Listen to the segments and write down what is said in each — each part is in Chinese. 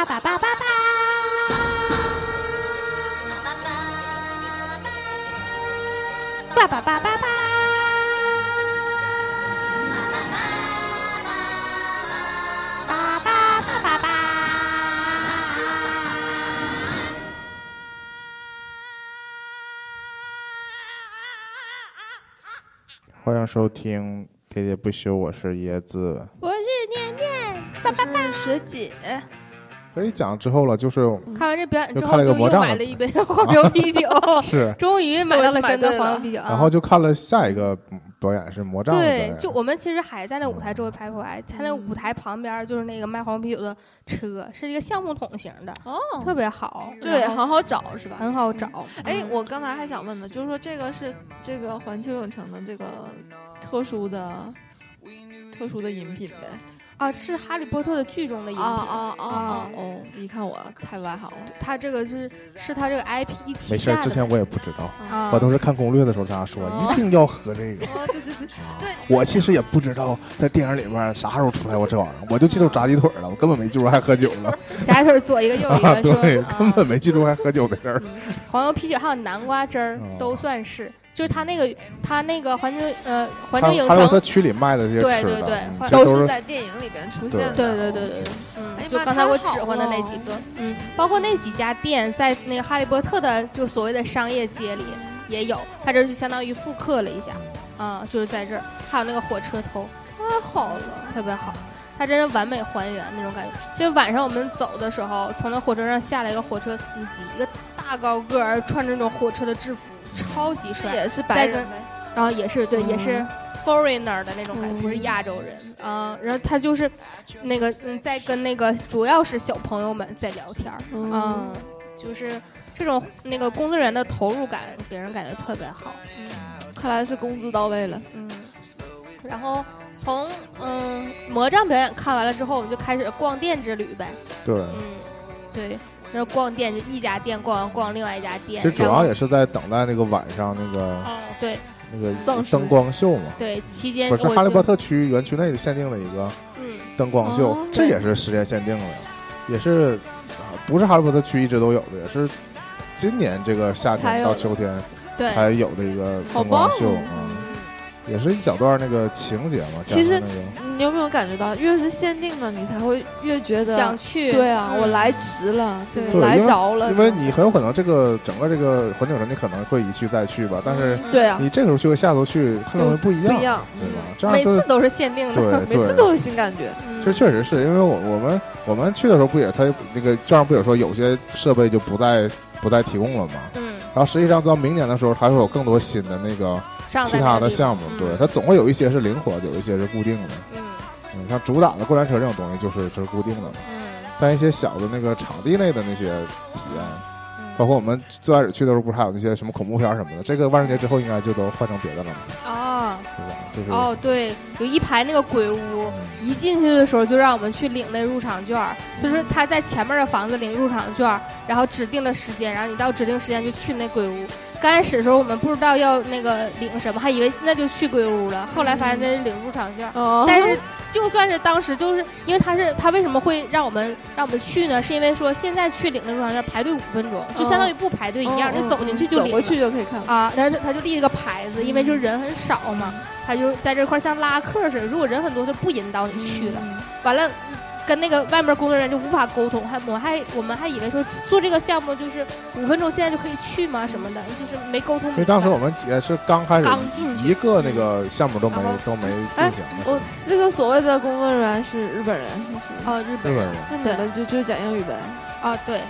叭叭叭叭叭，叭叭叭叭叭。叭叭叭叭叭。欢迎收听《喋喋不休》，我是椰子。我是念念，我是学姐，可以讲之后了，就是看完这表演之后，就又看了个魔杖的买了一杯 黄牛啤酒，是，终于买到了真的黄牛啤酒。然后就看了下一个嗯表演是魔杖对就我们其实还在那舞台周围徘徊，他那舞台旁边就是那个卖黄啤酒的车，是一个橡木桶型的，哦，特别好，就也很好找是吧？很好找。哎，嗯我刚才还想问呢，就是说这个是这个环球影城的这个特殊的特殊的饮品呗？啊，是哈利波特的剧中的饮品。啊啊啊啊！哦，你看我太外行了。他这个是是他这个 IP 旗没事儿，之前我也不知道，啊，我都是看攻略的时候他说哦一定要喝这个。哦，对对对对，我其实也不知道在电影里面啥时候出来过这玩意儿，我就记住炸鸡腿了，我根本没记住还喝酒了 炸鸡腿左一个右一啊！个，对，根本没记住还喝酒的事儿。嗯黄油啤酒还有南瓜汁儿哦都算是，就是它那个它那个环球呃环球影城还有他城，区里卖的这些吃的，对对对嗯都是是在电影里边出现的。对对对对对，嗯就刚才我指挥的那几个，嗯，包括那几家店在那个哈利波特的就所谓的商业街里也有，它这就相当于复刻了一下，啊，就是在这儿，还有那个火车头，太好了。特别好。它真是完美还原那种感觉。其实晚上我们走的时候，从那火车上下来一个火车司机，一个大高个儿，穿着那种火车的制服，超级帅。也是白人。然后也是对，嗯也是 foreigner 的那种感觉，嗯不是亚洲人啊、然后他就是那个嗯，在跟那个主要是小朋友们在聊天儿，嗯嗯，就是这种那个工作人员的投入感，给人感觉特别好，看来是工资到位了。嗯。然后从嗯魔杖表演看完了之后，我们就开始逛店之旅呗，对。嗯，对，然后逛店就一家店逛完逛另外一家店，其实主要也是在等待那个晚上那个哦对那个灯光秀嘛，对，期间不是哈利波特区园区内限定了一个嗯灯光秀哦，这也是时间限定的，也是啊不是哈利波特区一直都有的，也是今年这个夏天到秋天，才有的一个灯光秀，嗯，也是一小段那个情节嘛，其实那个你有没有感觉到，越是限定的，你才会越觉得想去，对啊，嗯我来值了，来着了，因为你很有可能这个整个这个环球城你可能会一去再去吧，但是嗯对啊，你这个时候去和下头去可能会不一样，不一样，对吧嗯？这样每次都是限定的，对对每次都是新感觉，嗯其实确实是因为我我们我们去的时候不也他那个券上不也说有些设备就不再不再提供了嘛？嗯，然后实际上到明年的时候，它会有更多新的那个上其他的项目，对，它总会有一些是灵活的，有一些是固定的。嗯嗯，像主打的过山车这种东西就是就是固定的嘛，嗯但一些小的那个场地内的那些体验，嗯包括我们最开始去的时候不是还有那些什么恐怖片什么的，这个万圣节之后应该就都换成别的了嘛，哦对吧？就是哦，对，有一排那个鬼屋，嗯一进去的时候就让我们去领那入场券儿，就是他在前面的房子领入场券儿，然后指定的时间，然后你到指定时间就去那鬼屋。刚开始的时候我们不知道要那个领什么，还以为那就去鬼屋了，后来发现那是领入场券但是就算是当时，就是因为他是他为什么会让我们让我们去呢？是因为说现在去领的入场券排队五分钟，就相当于不排队一样，你走进去就领过去就可以看。啊。但是他就立了个牌子，因为就人很少嘛，他就在这块像拉客似的，如果人很多，就不引导你去了。嗯完了。跟那个外面工作人员就无法沟通，还我还我们还以为说做这个项目就是五分钟现在就可以去吗什么的，就是没沟通。因为当时我们也是刚开始刚进去一个那个项目都没都没进行的，我这个所谓的工作人员是日本人，是不是？哦，日本人日本人。那你们就就讲英语呗，啊，对，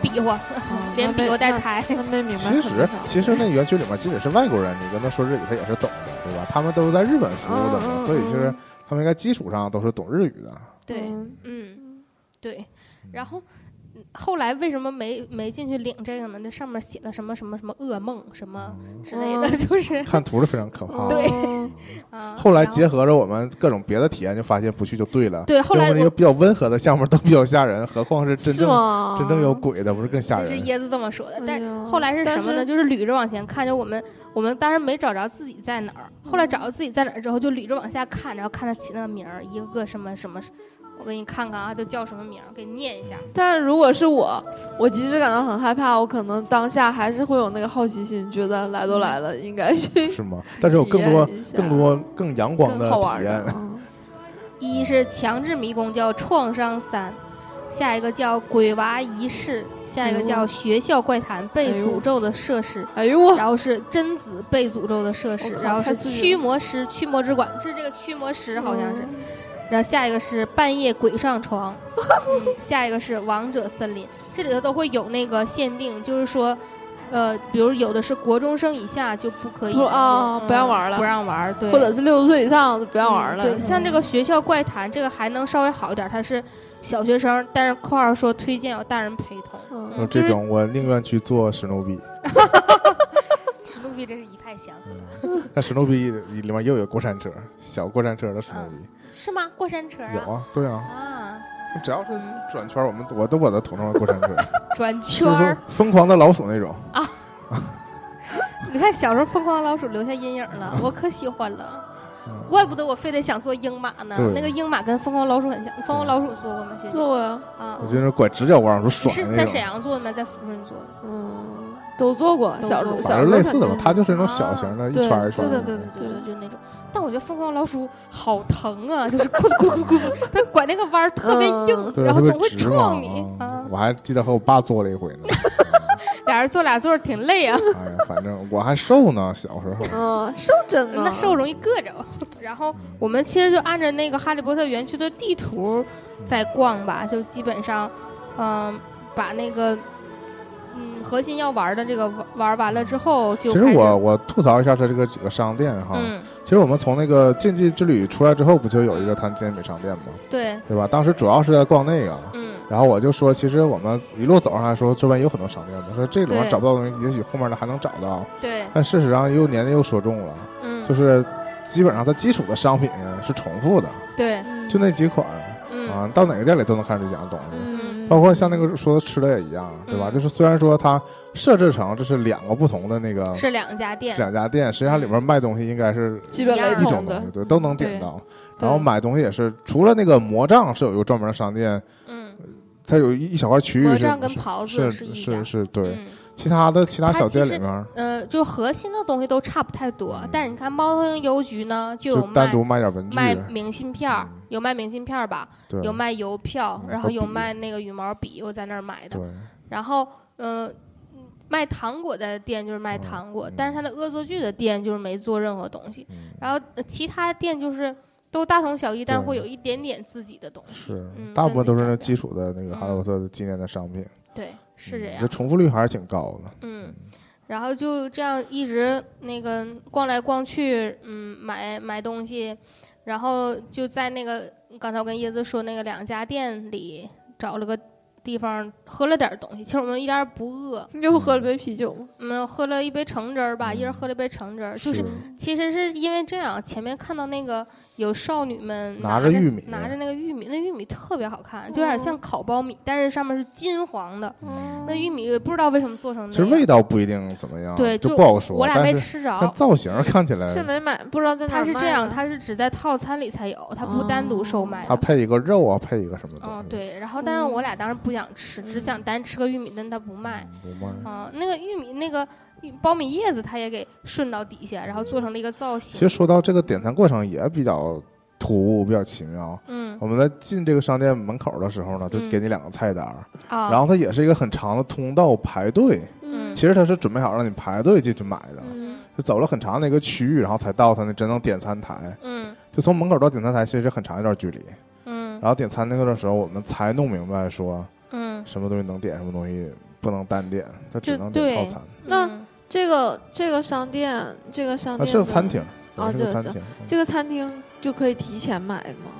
比划，哦 连比划带猜。那没明白。其实其实那园区里面，即使是外国人，你跟他说日语，他也是懂的，对吧？他们都是在日本服务的所以就是他们应该基础上都是懂日语的。对，嗯嗯，对。然后嗯后来为什么没没进去领这个呢？那上面写了什么什么什么噩梦什么之类的，嗯就是看图是非常可怕的。对。后来结合着我们各种别的体验，就发现不去就对了。对后来我因为一个比较温和的项目都比较吓人，何况是真是正吗？真正有鬼的，不是更吓人？那是椰子这么说的，但后来是什么呢？就是捋着往前看，就我们我们当时没找着自己在哪儿，后来找到自己在哪儿之后，就捋着往下看，然后看他起那个名儿，一个个什么什么我给你看看啊，都叫什么名儿，给你念一下。但如果是我，我即使感到很害怕，我可能当下还是会有那个好奇心，觉得来都来了，应该去 是吗？但是有更多更多更阳光的好玩体验。。嗯一是强制迷宫，叫创伤三；下一个叫鬼娃仪式；下一个叫学校怪谈被诅咒的设施。哎呦我，然后是贞子被诅咒的设施然后是驱魔师、驱魔之馆，是这个驱魔师好像是。嗯然后下一个是半夜鬼上床，嗯，下一个是王者森林，这里头都会有那个限定，就是说，呃，比如有的是国中生以下就不可以不啊嗯不让玩了。不让玩，对，或者是六十岁以上的不让玩了。嗯对，像这个学校怪谈，这个还能稍微好一点，它是小学生，但是括号说推荐有大人陪同。这种我宁愿去做史努比。史努比真是一派祥和那史努比里面又有过山车，小过山车的史努比是吗？过山车啊？有啊，对啊，啊，只要是转圈，我们我都把它统称为过山车，转圈就是儿。疯狂的老鼠那种啊。你看小时候疯狂老鼠留下阴影了，我可喜欢了。嗯怪不得我非得想做鹰马呢。那个鹰马跟疯狂老鼠很像。疯狂老鼠你做过吗？学姐做过，啊我，觉得拐直角弯儿，你爽是在沈。阳做的吗？在抚顺做的？嗯，都做过，小时候小反正时候类似的吧，它就是那种小型的，一圈儿一圈。对对对对对对，就那种。但我觉得疯狂老鼠好疼啊，就是咕噜咕噜咕噜咕，它拐那个弯儿特别硬，然后总会撞你。我还记得和我爸坐了一回呢。俩人坐俩座儿挺累啊，哎呀，反正我还瘦呢，小时候。嗯，受真的那瘦容易硌着。然后我们其实就按照那个哈利波特园区的地图在逛吧，就基本上，嗯，把那个。嗯，核心要玩的这个玩玩完了之后，就其实我我吐槽一下它这个几个商店哈，嗯，其实我们从那个禁忌之旅出来之后，不就有一个谈健美商店吗？对，对吧？当时主要是在逛那个，嗯，然后我就说，其实我们一路走上来说，周边有很多商店我，说这里面找不到东西，也许后面的还能找到。对，但事实上又年年又说中了，嗯，就是基本上它基础的商品是重复的，对，嗯就那几款嗯啊，到哪个店里都能看出这几样东西。嗯，包括像那个说的吃的也一样，对吧？嗯就是虽然说它设置成这是两个不同的那个是两家店，两家店，实际上里面卖东西应该是基本雷一一同的种东西，，对，都能点到。对然后买东西也是，除了那个魔杖是有一个专门的商店，嗯，它有一一小块区域是魔杖跟袍子是一家是，是，对。嗯其他的其他小店里面呃，就核心的东西都差不太多，但是你看猫头鹰邮局呢，就单独卖点文具，卖明信片儿嗯，有卖明信片儿吧，有卖邮票，然后有卖那个羽毛笔，我在那儿买的。然后，呃，卖糖果的店就是卖嗯糖果，嗯但是它的恶作剧的店就是没做任何东西。嗯然后呃其他店就是都大同小异，但是会有一点点自己的东西。是嗯大部分都是那基础的那个哈利波特纪念的商品，对，是这样嗯这。重复率还是挺高的。嗯，然后就这样一直那个逛来逛去，嗯，买买东西，然后就在那个刚才我跟椰子说那个两家店里找了个地方喝了点东西。其实我们一点也不饿，你就喝了杯啤酒吗？我们喝了一杯橙汁儿吧，一人喝了一杯橙汁儿。就是其实是因为这样，前面看到那个有少女们着拿着玉米拿着那个玉米，那玉米特别好看，就有点像烤苞米，但是上面是金黄的。那玉米不知道为什么做成那样。其实味道不一定怎么样，对，就不好说。我俩没吃着。但造型看起来是，没买，不知道在哪儿它是这样，它是只在套餐里才有，它不单独售卖的。它配一个肉啊，配一个什么东西？嗯，对。然后，但是我俩当时不想吃，只想单吃个玉米，但他不卖。嗯，不卖。啊，那个玉米那个玉苞米叶子，它也给顺到底下，然后做成了一个造型。其实说到这个点餐过程也比较突兀，比较奇妙。嗯我们在进这个商店门口的时候呢，就嗯给你两个菜单儿，啊，然后它也是一个很长的通道排队。嗯其实他是准备好让你排队进去买的，嗯就走了很长的一个区域，然后才到他那真正点餐台。嗯就从门口到点餐台其实是很长一段距离。嗯然后点餐那个的时候，我们才弄明白说嗯，什么东西能点，什么东西不能单点，它只能点套餐。那嗯这个这个商店，这个商啊，店的是个餐厅，啊这个是个餐厅。嗯这个餐厅就可以提前买吗？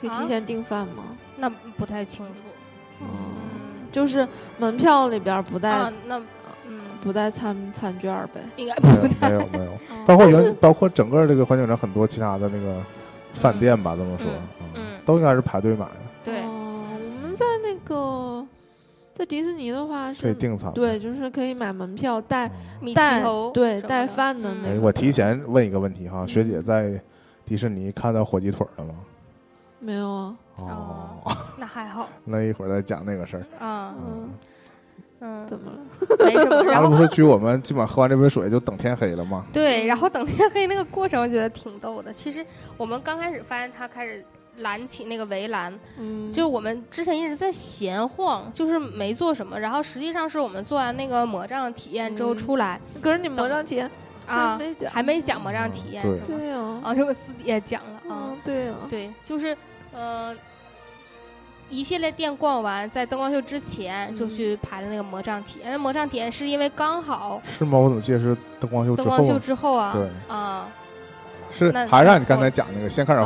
可以啊提前订饭吗？那不太清楚。嗯，嗯就是门票里边不带、啊，那嗯，不带餐餐券呗。应该没有不太。没有没有，嗯包括原包括整个这个环球影城很多其他的那个饭店吧，这么说，嗯嗯都应该是排队买个在迪士尼的话可以是，订餐。对，就是可以买门票带嗯米奇带头对带饭的嗯那个，哎我提前问一个问题哈，嗯学姐在迪士尼看到火鸡腿了吗？没有啊，哦，那还好 那一会儿再讲那个事儿。啊，嗯，嗯，怎么了？没什么。阿然后拉不是举我们基本上喝完这杯水就等天黑了吗？对，然后等天黑那个过程，我觉得挺逗的。其实我们刚开始发现他开始拦起那个围栏，嗯，就是我们之前一直在闲晃，就是没做什么。然后实际上是我们做完那个魔杖体验之后嗯。出来、可是你魔杖体验啊还，没讲，还没讲魔杖体验对。呀，啊，就我私底下讲了啊。嗯，对呀，对，就是呃，一系列店逛完，在灯光秀之前就嗯。去排的那个魔杖体验。那魔杖体验是因为刚好是吗？我怎么记得是灯光秀灯光秀？之后啊，对，啊，是还是让你刚才讲那个，先开始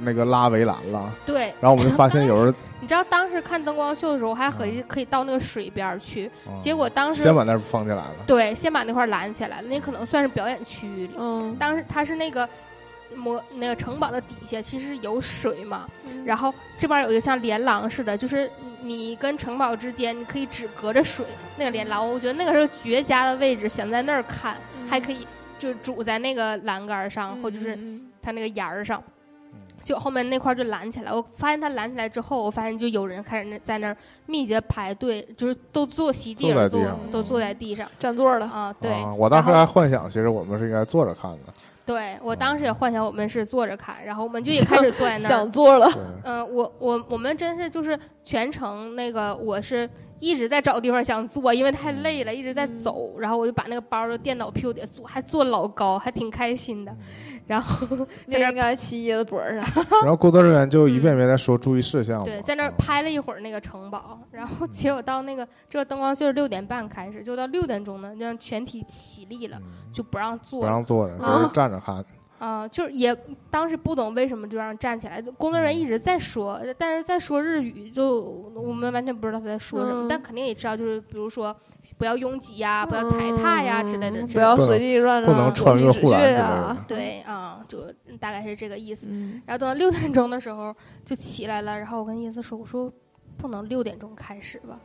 那个拉围栏了，对，然后我们就发现有人你知道当时看灯光秀的时候，我还合计可以到那个水边去，嗯结果当时先把那儿放进来了。对，先把那块拦起来了，那可能算是表演区域里。嗯，当时它是那个魔那个城堡的底下其实有水嘛，嗯。然后这边有一个像连廊似的，就是你跟城堡之间你可以只隔着水那个连廊，我觉得那个是绝佳的位置，想在那儿看，还可以就拄在那个栏杆上，或者是嗯它那个沿儿上。嗯就后面那块就拦起来，我发现它拦起来之后，我发现就有人开始那在那儿密集地排队，就是都坐席地而坐坐在地上，都坐在地上占座了，啊。对，啊我当时还幻想，其实我们是应该坐着看的。对我当时也幻想我们是坐着看，然后我们就也开始坐在那儿 想。坐了，对，嗯、我我我们真是就是全程那个我是一直在找地方想坐，因为太累了，一直在走，然后我就把那个包就电脑屁股底下坐，还坐老高，还挺开心的。然后 在那儿那应该骑椰子脖儿上，然后工作人员就一遍遍在说注意事项嘛。对，在那拍了一会儿那个城堡，然后结果到那个这个灯光秀是六点半开始，就到六点钟呢，让全体起立了，嗯就不让坐不了。让坐着，啊就是站着看。啊、就是也当时不懂为什么就让站起来，工作人员一直在说，但是在说日语，就我们完全不知道他在说什么，嗯但肯定也知道，就是比如说不要拥挤呀，不要踩踏呀之类的，不要随地乱不能让穿越护栏之类呀的。对 啊，就大概是这个意思。嗯，然后等到六点钟的时候就起来了，然后我跟叶子说，我说不能六点钟开始吧，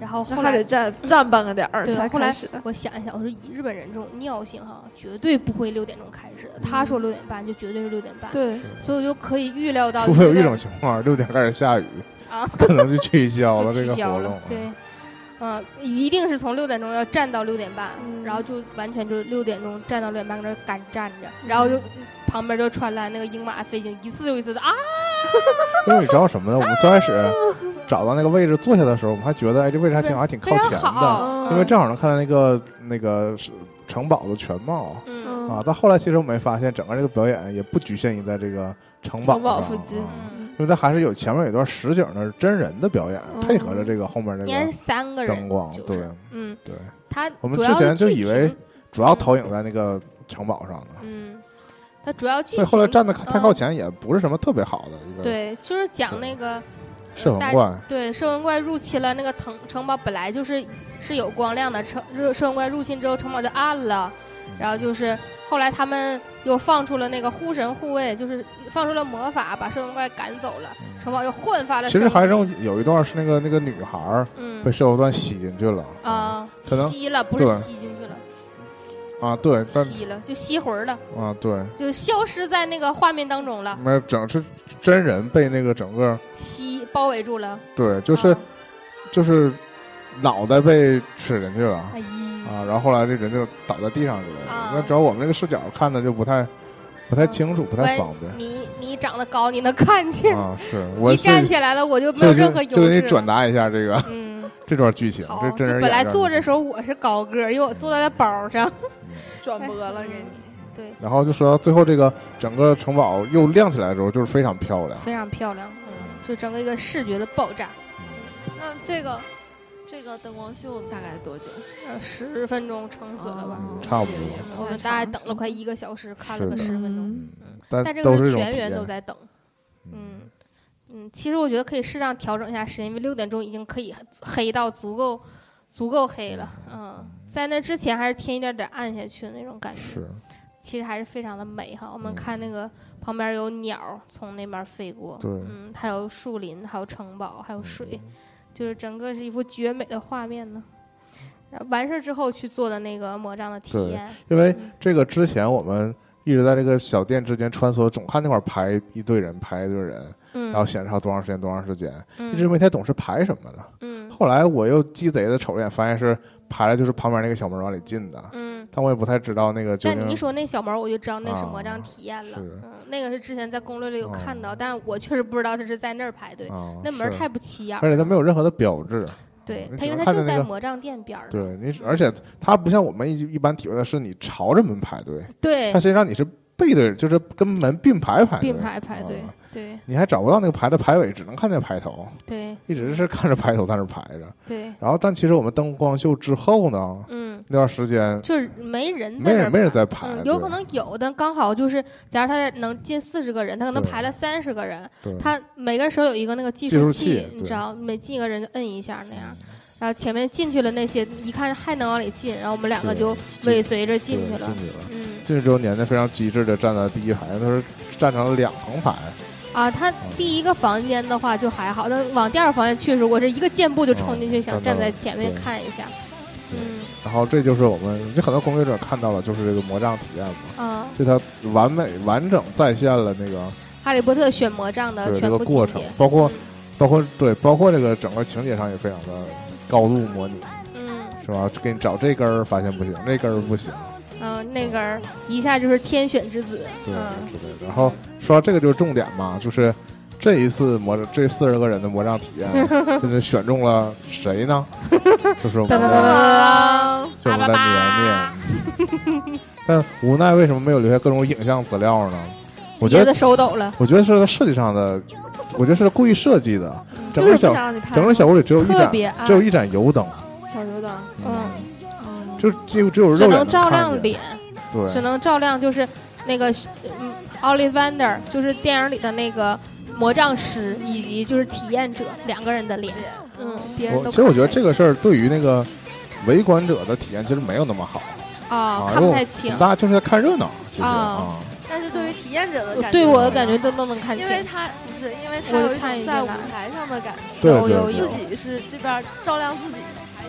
然后后来还得站站半个点儿对后来才开始。我想一想，我说以日本人这种尿性哈，绝对不会六点钟开始的。他说六点半，就绝对是六点半。对，所以我就可以预料到，除非有一种情况，六点开始下雨，啊，可能就取消了 就这个取消了活动。。对，嗯，一定是从六点钟要站到六点半，嗯然后就完全就六点钟站到六点半，搁那儿干站着，然后就旁边就传来那个鹰马飞行一次又一次的啊，因为你知道什么呢？我们最开始找到那个位置坐下的时候，我们还觉得哎，这位置还挺好，还挺靠前的，因为正好能看到那个那个城堡的全貌。嗯。嗯啊。到后来其实我们发现，整个这个表演也不局限于在这个城堡城堡附近。啊嗯，因为它还是有前面有一段实景的真人的表演，嗯。配合着这个后面这个三个人，灯光，就是。对。嗯，对。他我们之前就以为主要投影在那个城堡上的，嗯，他主要剧所以后来情站的太靠嗯前也不是什么特别好的一个对，就是讲那个大摄魂怪。对，摄魂怪入侵了那个城城堡，本来就是是有光亮的，城摄摄魂怪入侵之后，城堡就暗了，然后就是后来他们又放出了那个护神护卫，就是放出了魔法，把摄魂怪赶走了，城堡又焕发了其实生机还是有一段是那个那个女孩儿嗯被摄魂怪吸进去了啊吸了，不是对吸进去了，啊，对，但吸了就吸魂了，啊对，就消失在那个画面当中了，没有整是真人被那个整个吸包围住了，对，就是啊就是脑袋被吃进去了啊，然后后来这人就倒在地上之类的。啊那主要我们这个视角看的就不太不太啊清楚，不太方便你你长得高，你能看见，啊。是我站起来了我就没有任何优势就给你转达一下这个嗯。这段剧情，好，这真人就本来坐着时候我是高个，因为我坐在那包上。转播了给你。对，然后就说到最后这个整个城堡又亮起来的时候，就是非常漂亮。非常漂亮，嗯，就整个一个视觉的爆炸。那这个这个灯光秀大概多久？呃，十分钟撑死了吧？哦差不多我们大概等了快一个小时，看了个十分钟。但但这个是全。员都在等。嗯嗯，其实我觉得可以适当调整一下时间，因为六点钟已经可以黑到足够足够黑了。嗯，在那之前还是天一点点暗下去的那种感觉。是，其实还是非常的美哈。我们嗯看那个旁边有鸟从那边飞过，对嗯，还有树林，还有城堡，还有水，就是整个是一幅绝美的画面呢。完事儿之后去做的那个魔杖的体验，因为嗯这个之前我们一直在这个小店之间穿梭，总看那块儿排一队人，排一队人，嗯，然后显示它多长时间多长时间，嗯一直没太懂是排什么的。嗯后来我又鸡贼的瞅了眼，发现是排的就是旁边那个小门往里进的，嗯。但我也不太知道那个但你一说那小门，我就知道那是魔啊杖体验了。那个是之前在攻略里有看到，哦但是我确实不知道它是在那儿排队。啊，那门太不起眼儿而且它没有任何的标志。对它，因为它就在魔杖店边儿上。对你，而且它不像我们一一般体会的是你朝着门排队，对它，实际上你是背对，就是跟门并排排队，并排排队啊。对。你还找不到那个排的排尾，只能看见排头，对。一直是看着排头在那儿排着。对，然后，但其实我们灯光秀之后呢，嗯，那段时间就是没人在那儿没人没人排在排嗯，有可能有，但刚好就是，假如他能进四十个人，他可能排了三十个人，对。他每个人手有一个那个计计数数器对。你知道，每进一个人就摁一下那样。然后前面进去了那些，一看还能往里进，然后我们两个就尾随着进去了。进。去了。嗯。进去之后，年年非常机智的站在第一排，他是站成了两横排，啊，他第一个房间的话就还好，但往第二房间去的时候，我是一个箭步就冲进去，嗯想站在前面看一下。嗯。然后这就是我们这很多攻略者看到了，就是这个魔杖体验嘛，啊，就它完美完整再现了那个哈利波特选魔杖的全个过程包括包括对包括这个整个情节上也非常的高度模拟，嗯。是吧？给你找这根儿发现不行，那根儿不行，嗯，那根儿一下就是天选之子，对。然后说到这个就是重点嘛，就是这一次魔这四十个人的魔杖体验，就是选中了谁呢？就是我们的噔，就我们的年年。但无奈为什么没有留下各种影像资料呢？我觉得手抖了，我觉得是设计上的，我觉得是故意设计的。整个小整个小屋里只有一盏只有一盏油灯，小油灯，嗯，嗯，就几乎只有肉只能照亮脸，对。只，能照亮就是那个嗯，Ollivander，就是电影里的那个魔杖师以及就是体验者两个人的脸，嗯，别人都其实我觉得这个事儿对于那个围观者的体验其实没有那么好啊啊，看不太清，大家就是在看热闹，其实啊。啊，但是对于体验者的感觉，对我的感觉都都能看清因，为他不是，因为他有一种在舞台上的感觉，对对对。有。有有自己是这边照亮自己，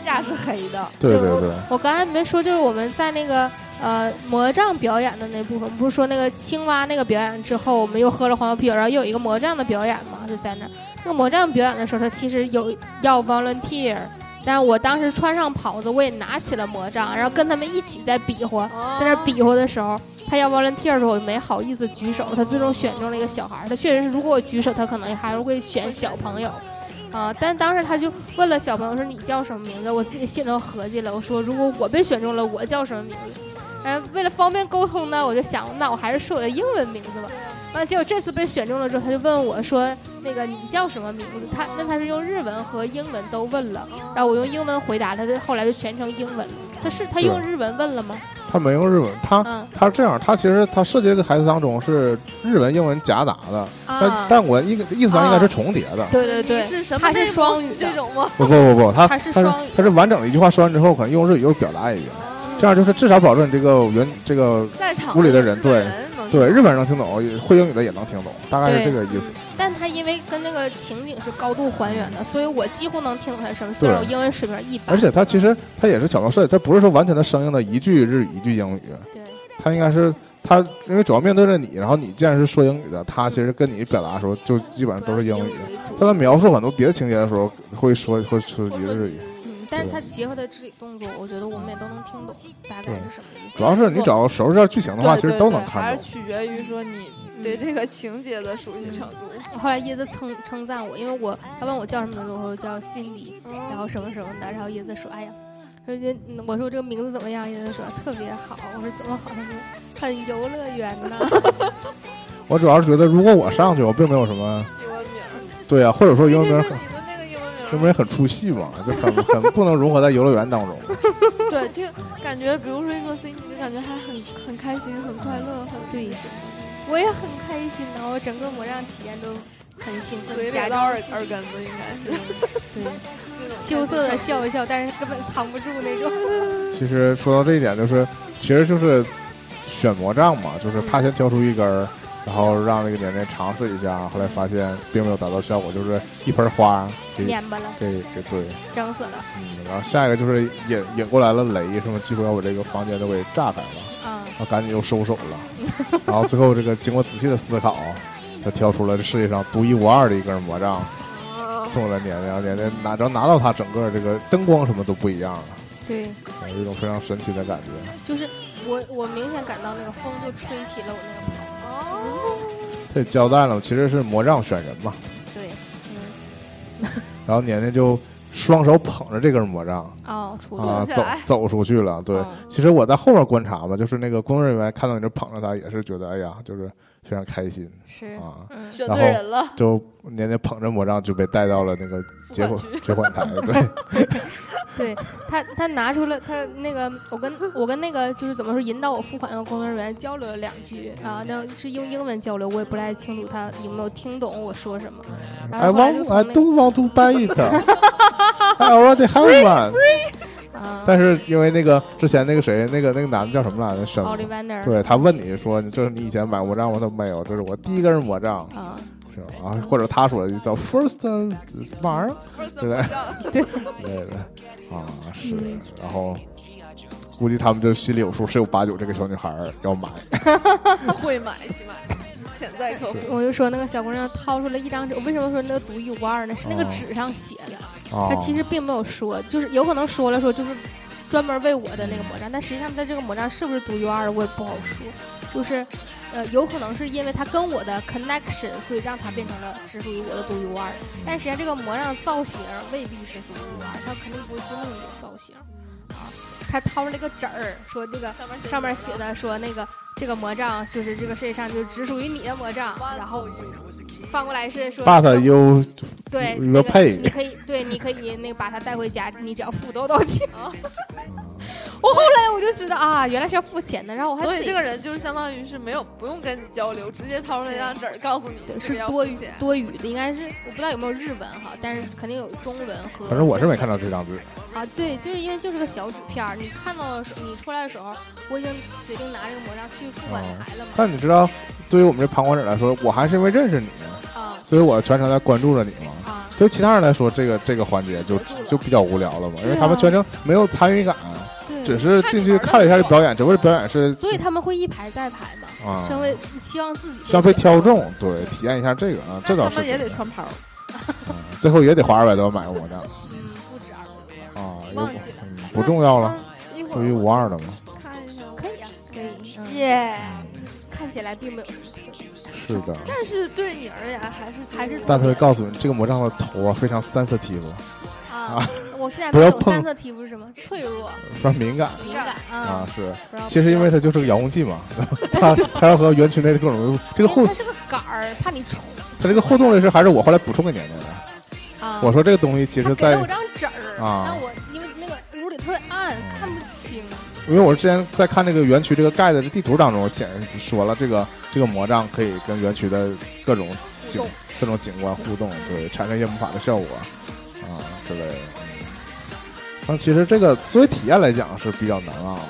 台下是黑的，就对对对，我刚才没说，就是我们在那个呃魔杖表演的那部分，不是说那个青蛙那个表演之后，我们又喝了黄油啤酒，然后又有一个魔杖的表演嘛，就在那。那个魔杖表演的时候，他其实有要 volunteer，但是我当时穿上袍子，我也拿起了魔杖，然后跟他们一起在比划，在那比划的时候，他要 volunteer 的时候，我没好意思举手，他最终选中了一个小孩。他确实是，如果我举手，他可能还是会选小朋友。啊、但当时他就问了小朋友说：“你叫什么名字？”我自己心里头合计了，我说：“如果我被选中了，我叫什么名字？”然后为了方便沟通呢，我就想，那我还是说我的英文名字吧。完了，结果这次被选中了之后，他就问我说：“那个你叫什么名字？”他那他是用日文和英文都问了，然后我用英文回答他，他后来就全程英文。他是他用日文问了吗？他没用日文，他嗯他是这样，他其实他设计这个台词当中是日文、英文夹杂的，但啊，但我意意思上应该是重叠的。对对对，是什么他是双语这种吗？不不不不，他他是他双语他是完整的一句话说完之后，可能用日语又表达一遍，这样就是至少保证你这个原这个屋里的人对对日本人能听懂，会英语的也能听懂，大概是这个意思。但他因为跟那个情景是高度还原的，所以我几乎能听懂他声，虽然我对英文水平一般。而且他其实他也是巧妙设计，他不是说完全的生硬的一句日语一句英语，对他应该是他因为主要面对着你，然后你既然是说英语的，他其实跟你表达的时候就基本上都是英语。他在描述很多别的情节的时候会说会说一个日语，嗯，但是他结合的肢体动作，我觉得我们也都能听懂大概是什么意思。主要是你只要熟悉这剧情的话，其实都能看懂。是取决于说你对这个情节的熟悉程度。后来椰子称称赞我，因为我他问我叫什么名字，我说叫 Cindy，然后什么什么的，然后椰子说，哎呀。说这，嗯我说这个名字怎么样？椰子说特别好。我说怎么好？他说很游乐园呢。我主要是觉得，如果我上去，我并没有什么英文名，对啊，或者说英文名很你的那个英文名儿，英文名很出戏嘛，就很很不能融合在游乐园当中。对，这个感觉，比如说一说 C，就感觉还很很开心、很快乐、很对我也很开心的，我整个魔杖体验都很兴奋，假嘴咧到装耳耳根子，应该是 对羞涩的笑一笑，但是根本藏不住那种。其实说到这一点，就是其实就是选魔杖嘛，就是他先挑出一根儿，然后让那个年年尝试一下，后来发现并没有达到效果，就是一盆花给蔫巴了，给给对，整死了嗯，然后下一个就是引引过来了雷，什么几乎要把这个房间都给炸开了。啊！然后赶紧又收手了。然后最后这个经过仔细的思考，他挑出了这世界上独一无二的一根魔杖，送给了年年，然后年年拿着拿到它，整个这个灯光什么都不一样了，对，有一种非常神奇的感觉。就是我我明显感到那个风就吹起了我那个这交代了，其实是魔杖选人嘛。对，嗯 然后年年就双手捧着这根魔杖哦，出去啊，走走出去了。对，嗯其实我在后面观察嘛，就是那个工作人员看到你这捧着他，也是觉得哎呀，就是非常开心是，啊。嗯，选对人了，就年年捧着魔杖就被带到了那个 结婚结婚台，对，对他他拿出了他那个，我跟我跟那个就是怎么说引导我付款的工作人员交流了两句啊，那是用英文交流，我也不太清楚他有没有听懂我说什么。然 I want, 从 I 那 don't want to buy it. I already have one. 啊但是因为那个之前那个谁，那个那个男的叫什么来着？对他问你说，这是你以前买魔杖吗？他说没有，这是我第一根魔杖，啊，是吧？啊，或者他说的叫 first 玩儿？不是怎么着？之类的啊，是，然后估计他们就心里有数，十有八九这个小女孩要买，会买，起码潜在客户。我就说那个小姑娘掏出来一张纸，我为什么说那个独一无二呢？是那个哦纸上写的，啊他，其实并没有说，就是有可能说了说就是专门为我的那个魔杖，但实际上他这个魔杖是不是独一无二的，我也不好说。就是，呃，有可能是因为他跟我的 connection，所以让他变成了只属于我的独一无二。但实际上这个魔杖造型未必是独一无二，它肯定不会是那种造型。啊，他掏出来个纸儿，说这个上面写的说那个这个魔杖就是这个世界上就只属于你的魔杖，然后翻过来是说 but you 对那个你可以对，你可以那个把它带回家，你只要付多少多钱。啊 我后来我就知道啊，原来是要付钱的，然后我还所以这个人就是相当于是没有不用跟你交流，直接掏出来一张纸儿告诉你是多余多余的，应该是我不知道有没有日文哈，但是肯定有中文和。反正我是没看到这张纸。啊，对，就是因为就是个小纸片儿，你看到的时候，你出来的时候，我已经决定拿这个魔杖去付款台了嘛。但你知道，对于我们这旁观者来说，我还是因为认识你，啊所以我全程在关注着你嘛。啊，对于其他人来说，这个这个环节就就比较无聊了嘛，因为他们全程没有参与感，对，只是进去看了一下这表演，整个表演是所以他们会一排再排嘛，啊是为希望自己像被挑中，对，体验一下这个啊，这倒是那他们也得穿袍，嗯最后也得花二百多买个魔杖不重要了，那一会独一无二的嘛，看一下，可以啊，可以，嗯，耶！看起来并没有什么特别。是的。但是对你而言还是还是但他会告诉你，这个魔杖的头啊非常 sensitive，啊，我现在不要碰懂三色题不是什么脆弱、非常敏感敏感啊啊。，是。其实因为它就是个遥控器嘛，它它要和园区内的各种这个互因为它是个杆儿，怕你冲它这个互动的是还是我后来补充给年年的。啊。我说这个东西其实在给我张纸儿，啊那我因为那个屋里特别暗，看不清。因为我之前在看这个园区这个盖的地图当中显说了，这个这个魔杖可以跟园区的各种景各种景观互动，对，产生一些魔法的效果啊之类的。嗯，但其实这个作为体验来讲是比较难忘的，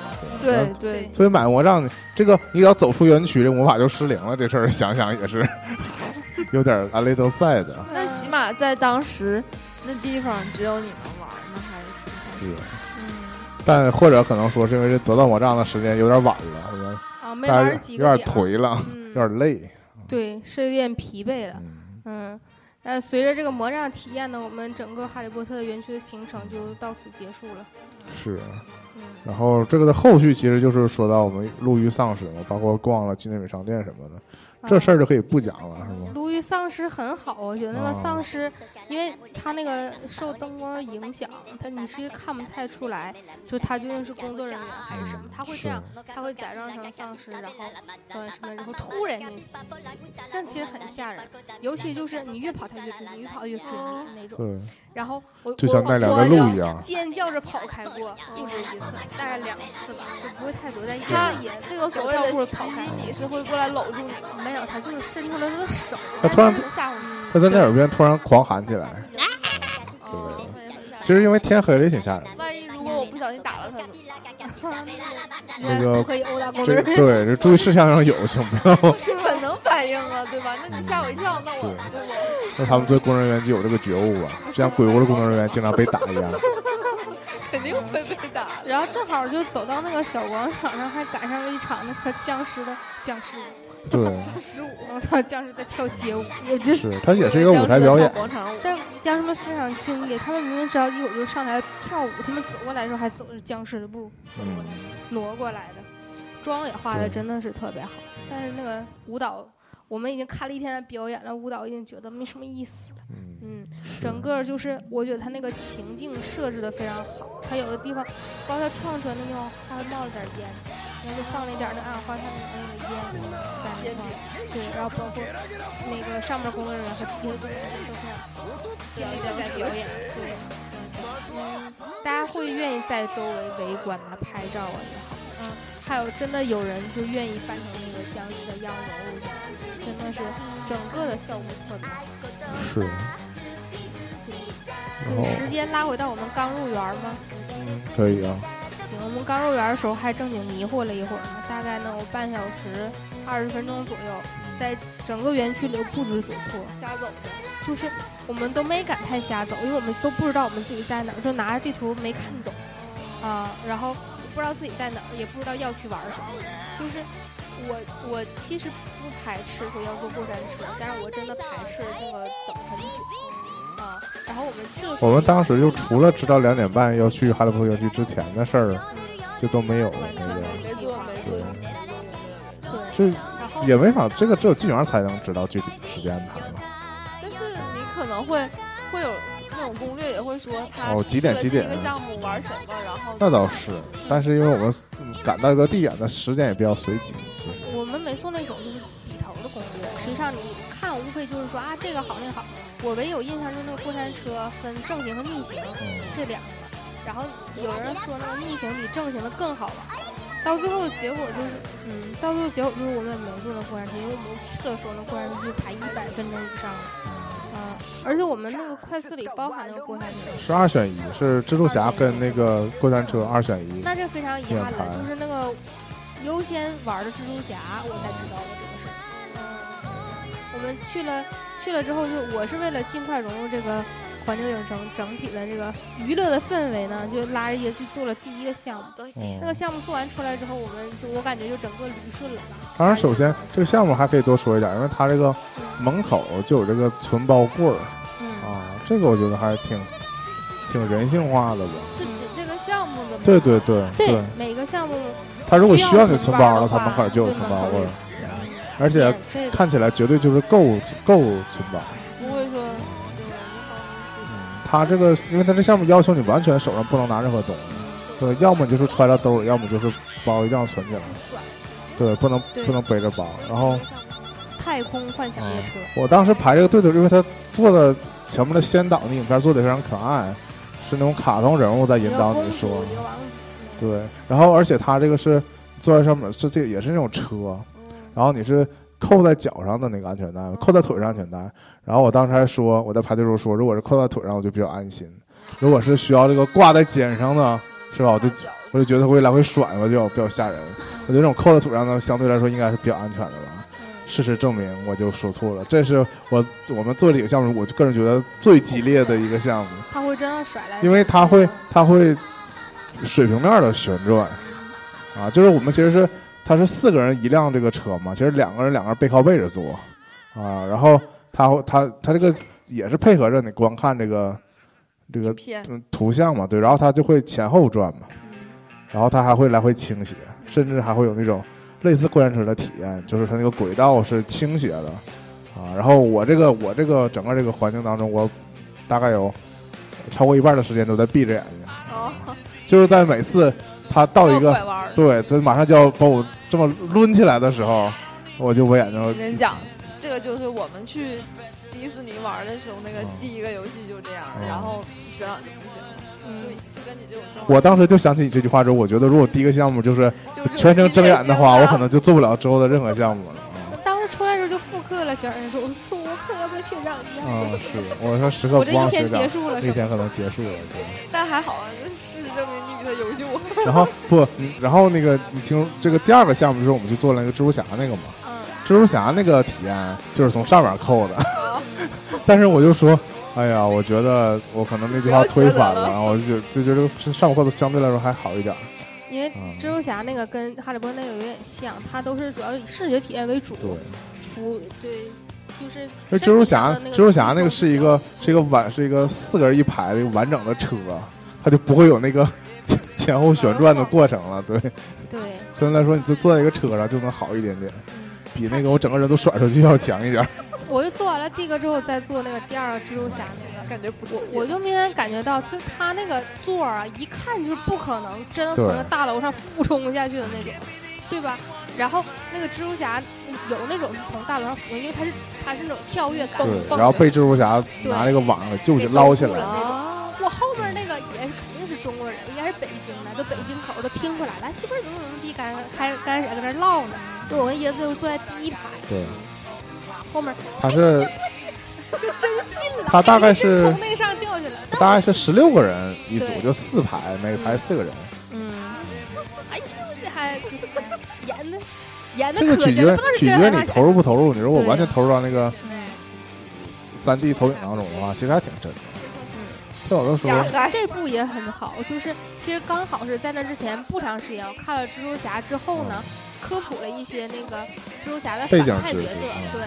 对对对，所以买魔杖，这个你要走出园区，这魔法就失灵了。这事儿想想也是 有点 a little sad。但起码在当时那地方只有你能玩儿，那还是但或者可能说是因为这得到魔杖的时间有点晚了，是吧啊，没玩有有点几个点儿，颓了，嗯，有点累。对，是有点疲惫了。嗯，嗯，呃，随着这个魔杖体验呢，我们整个哈利波特园区的行程就到此结束了。是。嗯，然后这个的后续其实就是说到我们路遇丧尸嘛，包括逛了纪念品商店什么的，这事儿。就可以不讲了，是吗？鲈鱼丧尸很好，我觉得那个啊丧尸，因为它那个受灯光的影响，它你是看不太出来，就是他究竟是工作人员还是什么，他会这样，他会假装成丧尸，然后什么，然后突然间袭击，这样其实很吓人，尤其就是你越跑他越追你，越跑越追你那种。对，然后我就像我那两个我鹿一样。尖叫着跑开过不止一次，大概两次吧，就不会太多，但一他次也这个所谓的袭击跑开你是会过来搂住你，没有，他就是伸出了他的手，他突然吓唬你。他在那耳边突然狂喊起来，其实因为天黑了也挺吓人的。万一如果我不小心打了他？那个可以殴打工作人员。对这注意事项上有，请不要。是本能反应啊，对吧？那你吓我一跳，那我对对不？那他们对工作人员就有这个觉悟吧，就像鬼屋的工作人员经常被打一样。肯定会被打。然后正好就走到那个小广场上，还赶上了一场那个僵尸的僵尸舞，对，十五，我操，僵尸在跳街舞，也就是它也是一个舞台表演。广场舞，但是僵尸们非常敬业，他们明明知道一会儿就上台跳舞，他们走过来的时候还走着僵尸的步走过来，挪过来的，妆也化的真的是特别好。但是那个舞蹈，我们已经看了一天的表演了，舞蹈已经觉得没什么意思了。嗯，嗯，整个就是我觉得他那个情境设置的非常好，他有的地方包括他创出来那地方还冒了点烟，然后就放了一点那二氧化碳的那个烟在那块儿，对，然后包括那个上面工作人员和底下的工作人员都非常尽力的在表演，对，嗯，大家会愿意在周围围观啊、拍照啊也好，嗯，还有真的有人就愿意扮成那个僵尸的样子真的是整个的效果特别好。是。时间拉回到我们刚入园吗？嗯，可以啊。行，我们刚入园的时候还正经迷糊了一会儿呢，大概能有半小时、二十分钟左右，在整个园区里不知所措，瞎走的。就是我们都没敢太瞎走，因为我们都不知道我们自己在哪儿，就拿着地图没看懂啊、然后不知道自己在哪儿，也不知道要去玩什么。就是我我其实不排斥说要坐过山车，但是我真的排斥那个等很久啊、然后我们去我们当时就除了知道两点半要去哈利波特园区之前的事儿，就都没有了那个，没没计划做没做对对，这也没法，这个只有进园才能知道具体的时间安排嘛。但是你可能会会有那种攻略也会说他哦几点几点这个项目玩什么，然后那倒是，但是因为我们嗯赶到一个地点的时间也比较随机，其实。我们没做那种就是笔头的攻略，实际上你看无非就是说啊这个好那个好。我唯有印象就是那个过山车分正行和逆行嗯，这两个，然后有人说那个逆行比正行的更好玩。到最后结果就是，嗯，到最后结果就是我们也没坐那过山车，因为我们去的时候那过山车就排一百分钟以上了，嗯、而且我们那个快四里包含那个过山车，是二选一，是蜘蛛侠跟那个过山车二选一。那这非常遗憾了，就是那个优先玩的蜘蛛侠，我才知道的这个事儿。嗯，我们去了去了之后，就是我是为了尽快融入这个环球影城整体的这个娱乐的氛围呢，就拉着爷去做了第一个项目。那个嗯，项目做完出来之后，我们就我感觉就整个捋顺了。当然，首先这个项目还可以多说一点，因为它这个嗯门口就有这个存包柜儿嗯，啊，这个我觉得还挺挺人性化的吧。是指这个项目的吗？对对对对，每个项目他如果需要你存存包了，的话门口就有存包柜儿而且看起来绝对就是够够存包。不会说有人一方它这个，因为他这项目要求你完全手上不能拿任何东西，对，要么就是揣到兜里，要么就是包一定要存起来，对，不能不能背着包。然后太空幻想列车，我当时排这个队的时候，因为他做的前面的先导的影片做的非常可爱，是那种卡通人物在引导你说，对。然后而且他这个是坐在上面，是这个也是那种车，然后你是扣在脚上的那个安全带，扣在腿上安全带。然后我当时还说，我在排队的时候说，如果是扣在腿上，我就比较安心；如果是需要这个挂在肩上的，是吧？我就我就觉得会来回甩，我就比较吓人。我觉得这种扣在腿上的，相对来说应该是比较安全的吧。事实证明，我就说错了。这是我我们做这个项目，我就个人觉得最激烈的一个项目，他会真的甩来，因为它会它会水平面的旋转，啊，就是我们其实是它是四个人一辆这个车嘛，其实两个人两个人背靠背着坐，啊，然后它会它它这个也是配合着你观看这个这个图像嘛，对，然后它就会前后转嘛，然后它还会来回倾斜，甚至还会有那种类似过山车的体验，就是它那个轨道是倾斜的，啊，然后我这个我这个整个这个环境当中，我大概有超过一半的时间都在闭着眼睛，哦，就是在每次它到一个。对，他马上就要把我这么抡起来的时候，我就我眼睛我跟你讲，这个就是我们去迪士尼玩的时候，那个嗯第一个游戏就这样，嗯然后学长就不行了，就嗯，就跟你这种我当时就想起你这句话之后，我觉得如果第一个项目就是全程睁眼的话，我可。能就做不了之后的任何项目了。啊当时出来的时候就复刻了学长说，我说我可要跟学长一样，啊，是，我说时刻不我这一天忘学长结，束了，是吧？那天可能结束了。对。但还好啊，事实证明你比他优秀。然后不，然后那个你听这个第二个项目就是我们去做了那个蜘蛛侠那个嘛，嗯，蜘蛛侠那个体验就是从上面扣的，啊 但是我就说，哎呀，我觉得我可能那句话推反了，我就就觉得这上课的相对来说还好一点。因为嗯蜘蛛侠那个跟哈利波特那个有点像，它都是主要以视觉体验为主，对，服对，就是那蜘蛛侠，蜘蛛侠那个是一个是一个完是一个四个人一排的一个完整的车，它就不会有那个前后旋转的过程了。对，对，相对来说，你就坐在一个车上就能好一点点，嗯，比那个我整个人都甩出去要强一点。我就做完了第一个之后，再做那个第二个蜘蛛侠那个。感觉不我我就明显感觉到，就他那个座儿啊，一看就是不可能真的从那个大楼上俯冲下去的那种，对吧？然后那个蜘蛛侠有那种是从大楼上因为他是他是那种跳跃感，对，蹦然后被蜘蛛侠拿那个网给救起给捞起来。了。那种啊，我后面那个也是肯定是中国人，应该是北京的，都北京口都听出来了，媳妇儿怎么怎么地，刚开刚开始搁那唠呢，就我跟椰子就坐在第一排，对，后面他是 就真信了，他大概是从那上掉下来，大概是十六个人一组，就四排，每排四个人。嗯，演的这个取决可真了，不知道是取决你投入不投入。你如果完全投入到那个嗯三 D 投影当中的话，其实还挺真的。他有的时候嗯，这部也很好，就是其实刚好是在那之前不长时间，我看了蜘蛛侠之后呢，科普了一些那个蜘蛛侠的背景反派角色知识嗯，对，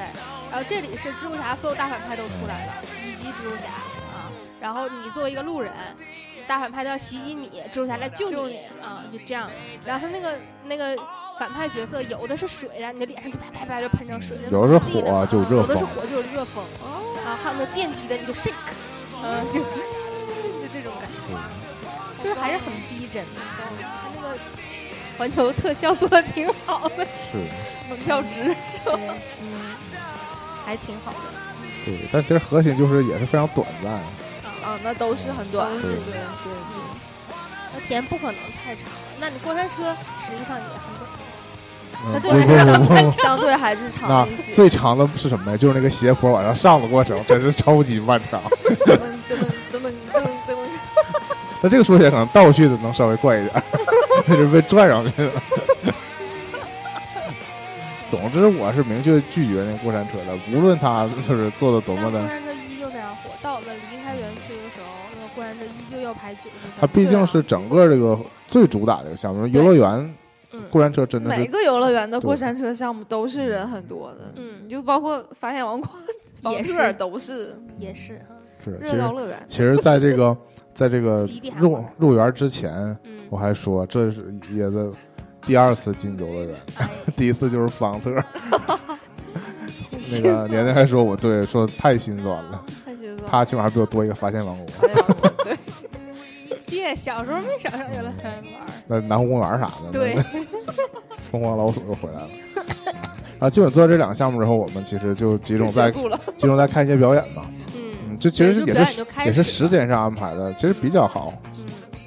然后这里是蜘蛛侠所有大反派都出来了，以及蜘蛛侠啊，然后你作为一个路人，大反派都要袭击你，蜘蛛侠来救你啊，就这样，然后他那个那个。反派角色有的是水，然后你的脸上就啪啪啪就喷上水，有的是火就有热有的是风火就有热风，啊，还有那电击的你就 shake，嗯，就就这种感觉。就是还是很逼真的，他那个环球特效做的挺好的，是门票值。嗯，还挺好的。对，但其实核心就是也是非常短暂。啊，那都是很短，对对对对那田不可能太长了，那你过山车实际上也很短。嗯那对不不我来讲不不对，相对还是 长一些。最长的是什么呀？就是那个斜坡往上上的过程，真是超级漫长。那这个说起来可能倒叙的能稍微快一点，那是被拽上去了。总之，我是明确拒绝那过山车的，无论他就是做的多么的，火。到我们离开园区的时候，那个过山车依旧要排九十分。它毕竟是整个这个最主打的一个项目。游乐园嗯过山车真的是每个游乐园的过山车项目都是人很多的，嗯你就包括发现王国、也是都是也是，是，其热实闹乐园。其实在这个 在这个入入园之前，嗯，我还说这是也是第二次进游乐园，哎，第一次就是方特。那个年年还说我对，说太心酸了，他起码还比我多一个发现王国。别小时候没少上游乐园玩儿。那南湖公园啥的，对，疯狂老鼠又回来了。然后基本做这两个项目之后，我们其实就集中在。集中在看一些表演嘛。嗯嗯，，这其实也是也是时间上安排的，其实比较好。嗯，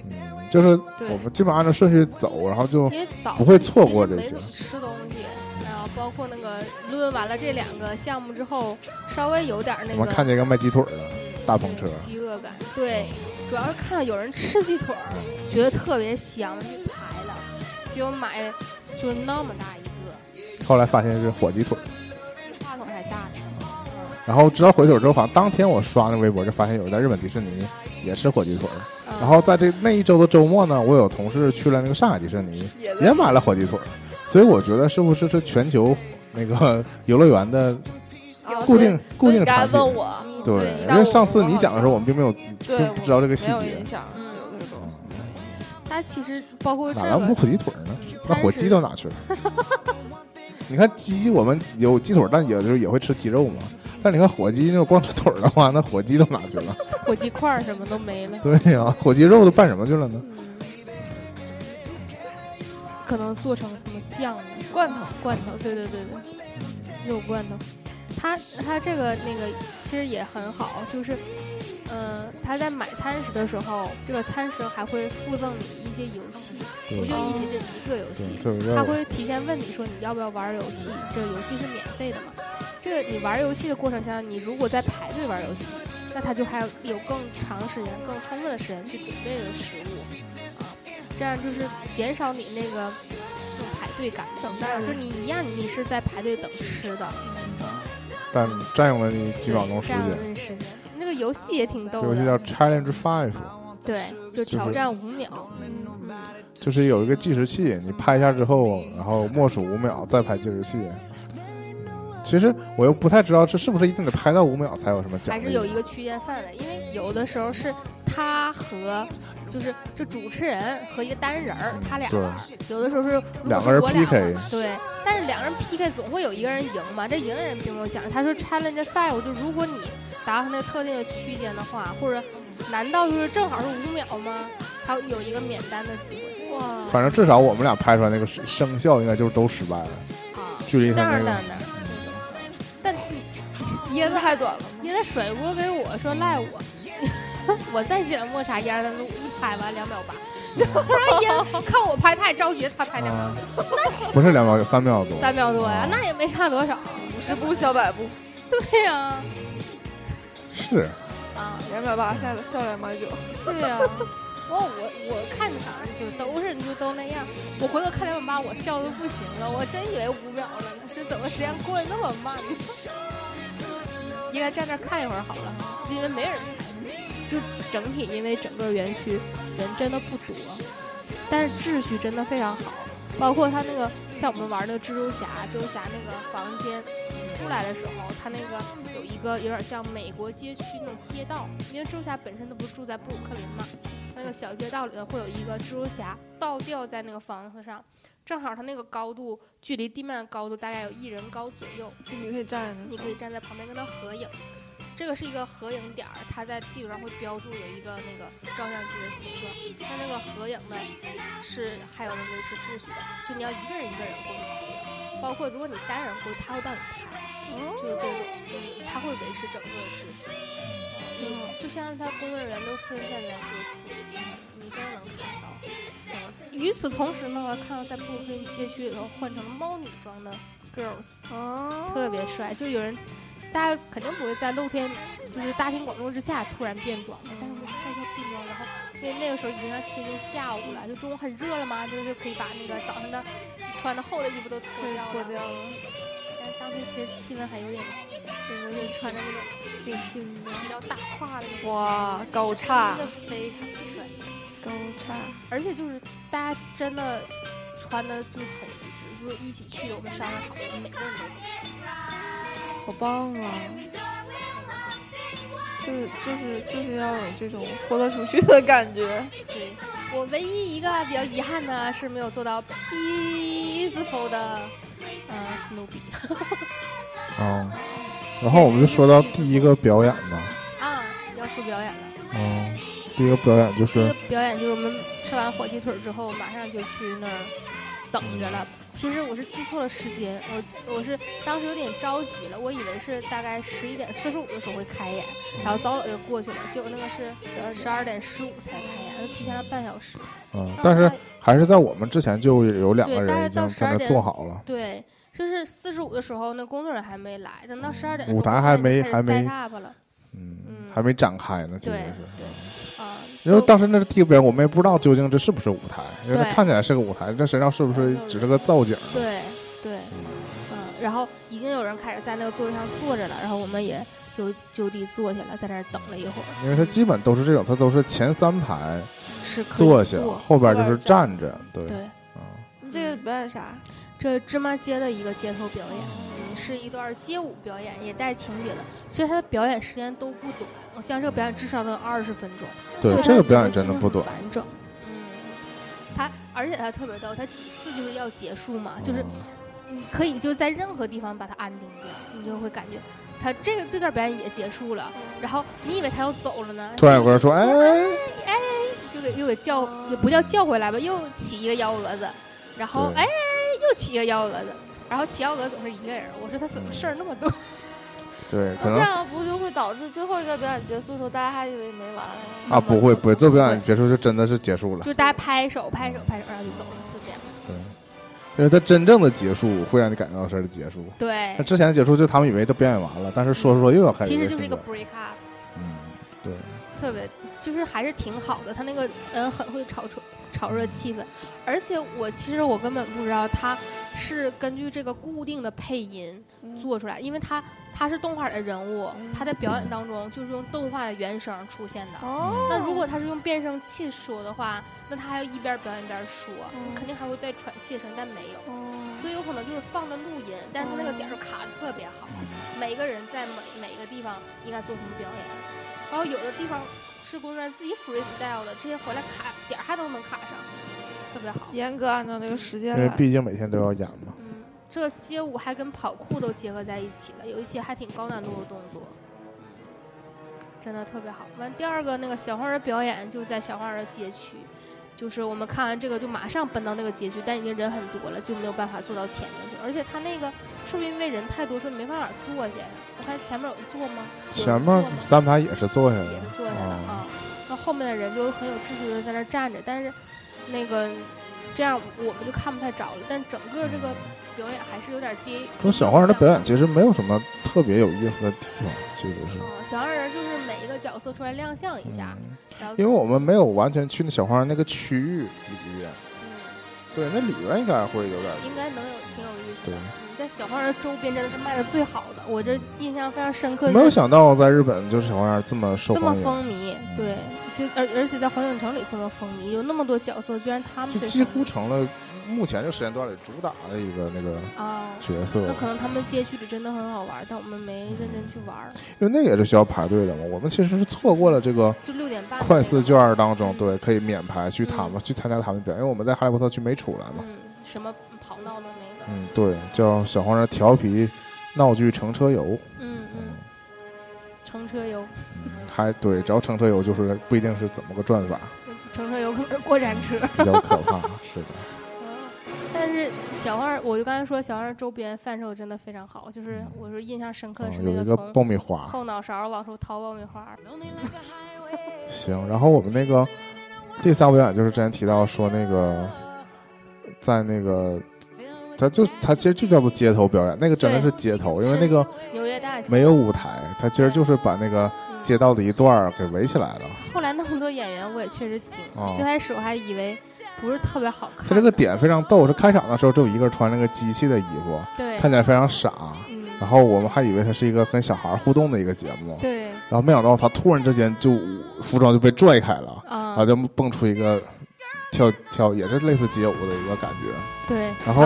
嗯，就是我们基本按照顺序走，然后就不会错过这些包括那个论完了这两个项目之后，稍微有点那个我们看见一个卖鸡腿的大篷车，饥饿感。对，主要是看到有人吃鸡腿儿，觉得特别香，就排了，结果买就是那么大一个，后来发现是火鸡腿。比话筒还大然后知道火鸡腿之后，好像当天我刷那微博就发现有人在日本迪士尼也吃火鸡腿。嗯然后在这那一周的周末呢，我有同事去了那个上海迪士尼，也买了火鸡腿。所以我觉得是不是是全球那个游乐园的啊固定固定产品？问我，对，因为上次你讲的时候，我们并没有对不知道这个细节嗯有这个东西。它其实包括这哪来不个，火鸡腿呢？那火鸡食都哪去了？你看鸡，我们有鸡腿，但有的时候也会吃鸡肉嘛。但你看火鸡，那种光吃腿的话，那火鸡都哪去了？火鸡块什么都没了。对呀、火鸡肉都拌什么去了呢？嗯，可能做成什么酱呢？罐头，罐头，对对对对，肉罐头。它它这个那个其实也很好，就是，呃，他在买餐食的时候，这个餐食还会附赠你一些游戏，对不就一起这一个游戏他会提前问你说你要不要玩游戏，这个游戏是免费的嘛？这个你玩游戏的过程下，你如果在排队玩游戏，那他就还有有更长时间、更充分的时间去准备这个食物啊，这样就是减少你那个那种排队感，等待就你一样你是在排队等吃的，但占用了你几秒钟时这样的间。那时间。那个游戏也挺逗这游戏叫的，Challenge Five，对，就挑战五秒。就是有一个计时器，你拍一下之后，然后默数五秒，再拍计时器。其实我又不太知道这是不是一定得拍到五秒才有什么奖励，还是有一个区间范围，因为有的时候是他和就是这主持人和一个单人儿，他俩玩；有的时候是两个人 PK 玩对，但是两个人 PK 总会有一个人赢嘛，这赢的人并没有奖励。他说 Challenge Five 就如果你达到那个特定的区间的话，或者难道就是正好是五秒吗？他有一个免单的机会哇，反正至少我们俩拍出来那个声效应该就是都失败了，啊！距离他那个椰子太短了吗？椰子甩锅给我说赖我，我再写了抹茶一二三四五，一拍完两秒八。然后椰子看我拍，他也着急，他拍两秒啊，不是两秒，九三秒多。三秒多呀，那也没差多少。五十步笑百步，对呀，是，啊，两秒八下笑两秒九。对呀。我我我看他就都是就都那样，我回头看两秒八，我笑的不行了，我真以为五秒了呢，这怎么时间过得那么慢呢？应该站那儿看一会儿好了，因为没人拍，就整体因为整个园区人真的不多，但是秩序真的非常好，包括他那个像我们玩那个蜘蛛侠，蜘蛛侠那个房间出来的时候，他那个有一个有点像美国街区那种街道，因为蜘蛛侠本身都不是住在布鲁克林嘛，那个小街道里头会有一个蜘蛛侠倒吊在那个房子上，正好它那个高度距离地面的高度大概有一人高左右，就你可以站着，你可以站在旁边跟他合影。这个是一个合影点儿，它在地图上会标注有一个那个照相机的形状。它那个合影呢，是还有人维持秩序的，就你要一个人一个人过去合影，包括如果你单人过去，他会帮你拍，就是这种，就是他会维持整个的秩序。你就相当于他工作人员都分散在各处，你真的能看到。嗯，与此同时呢，我还看到在布鲁克林街区里头换成了猫女装的 girls，哦，特别帅，就有人，大家肯定不会在露天，就是大庭广众之下突然变装的，但是我悄悄变装，然后因为那个时候已经要贴近下午了，就中午很热了嘛，就是可以把那个早上的穿的厚的衣服都脱掉了。脱掉了，其实气温还有点，就是有点穿着那种挺拼的。比较大胯的那种，哇，高叉真的非常的帅，高叉，而且就是大家真的穿的就很一致，就是一起去的，我们商量好的，每个人都这么穿。好棒啊！就是就是就是要有这种豁得出去的感觉。对我唯一一个比较遗憾的是没有做到 peaceful 的，呃，Snoopy 哦，然后我们就说到第一个表演吧，啊，要说表演了。哦，第一个表演就是第一个表演就是我们吃完火鸡腿之后，马上就去那儿等着了。其实我是记错了时间，我我是当时有点着急了，我以为是大概十一点四十五的时候会开演，然后早早就过去了，结果那个是十二点十五才开演，就提前了半小时。嗯，但是还是在我们之前就有两个人已经到在那12做好了，对，就是四十五的时候，那工作人员还没来，等到十二点的时候，舞台还没还没嗯嗯，还没展开呢，其实对是。对，啊，因为当时那个表演，我们也不知道究竟这是不是舞台，因为它看起来是个舞台，这谁知道是不是只是个造景？对对，嗯，然后已经有人开始在那个座位上坐着了，然后我们也就就地坐下了，在那儿等了一会儿，因为它基本都是这种，它都是前三排是可以坐下，后边就是站站着，对，对，嗯，你这个表演啥？这芝麻街的一个街头表演，嗯，是一段街舞表演，也带情节的。其实他的表演时间都不短，我像这个表演至少都有二十分钟。对，这个表演真的不短，完整。嗯，他而且他特别逗，他几次就是要结束嘛，就是嗯你可以就在任何地方把它安定掉，你就会感觉他这个这段表演也结束了，然后你以为他要走了呢，突然有个人说：“哎哎，就给又给叫也不叫叫回来吧，又起一个幺蛾子，然后对哎又起一个幺蛾子，然后齐奥格总是一个人，我说他怎么事儿那么多？对，可那这样不就会导致最后一个表演结束的时候，大家还以为没完？啊，不会不会，做表演结束就真的是结束了就，大家拍手拍手拍手，然后就走了，就这样。对，因为他真正的结束会让你感觉到是的结束。对那，之前的结束就他们以为都表演完了，但是说着说着又要开始其实就是一个 break up。嗯，对，特别就是还是挺好的。他那个嗯很会炒出炒热气氛，而且我其实我根本不知道他是根据这个固定的配音做出来，因为他他是动画的人物，他在表演当中就是用动画的原声出现的。哦，那如果他是用变声器说的话，那他还要一边表演一边说，嗯。肯定还会带喘气声，但没有，哦。所以有可能就是放的录音，但是他那个点儿卡的特别好，每个人在每每一个地方应该做什么表演，然后有的地方是工作人员自己 freestyle 的，这些回来卡点儿还都能卡上，特别好。严格按照那个时间来。因为毕竟每天都要演嘛。嗯，这个街舞还跟跑酷都结合在一起了，有一些还挺高难度的动作，真的特别好。完，第二个那个小黄人表演就在小黄人的街区，就是我们看完这个就马上奔到那个街区，但已经人很多了，就没有办法坐到前面去。而且他那个是不是因为人太多，说你没办法坐下呀？我看前面有坐吗？有前面坐吗三排也是坐下的也是坐下的啊，啊。那后面的人就很有秩序的在那儿站着，但是那个这样我们就看不太着了。但整个这个表演还是有点跌。说小黄人的表演其其实没有什么特别有意思的地方，其实是。小黄人就是每一个角色出来亮相一下，嗯然后因为我们没有完全去那小黄人那个区域里面，嗯所以那里面应该会有点应该能有挺有意思的。嗯，在小黄人周边真的是卖的最好的，我这印象非常深刻。没有想到在日本就是小黄人这么受这么，风靡，对，就而而且在环影城里这么风靡，有那么多角色，居然他们就几乎成了目前这个时间段里主打的一个那个啊。角色。那可能他们街区里真的很好玩，但我们没认真去玩。因为那个也是需要排队的嘛。我们其实是错过了这个就六点半快四券儿当中，嗯对，可以免排去他们、去参加他们表演，因为我们在哈利波特区没出来嘛。嗯，什么嗯，对，叫小黄人调皮闹剧乘车游。嗯嗯，嗯，乘车游，嗯还对，只要乘车游就是不一定是怎么个转法，乘车游可能是过山车。比较可怕。是的，但是小二，我就刚才说小二周边贩售真的非常好，就是嗯我说印象深刻的是有一个从爆米花。后脑勺往出掏爆米花，行，然后我们那个第三个表演就是之前提到说那个在那个。他就他其实就叫做街头表演，那个真的是街头，因为那个纽约大街没有舞台，他其实就是把那个嗯街道的一段儿给围起来了。后来那么多演员，我也确实惊。哦最开始我还以为不是特别好看。他这个点非常逗，是开场的时候只有一个人穿那个机器的衣服，对，看起来非常傻。嗯，然后我们还以为他是一个跟小孩互动的一个节目，对然后没想到他突然之间就服装就被拽开了，然啊后，就蹦出一个跳跳，也是类似街舞的一个感觉。对，然后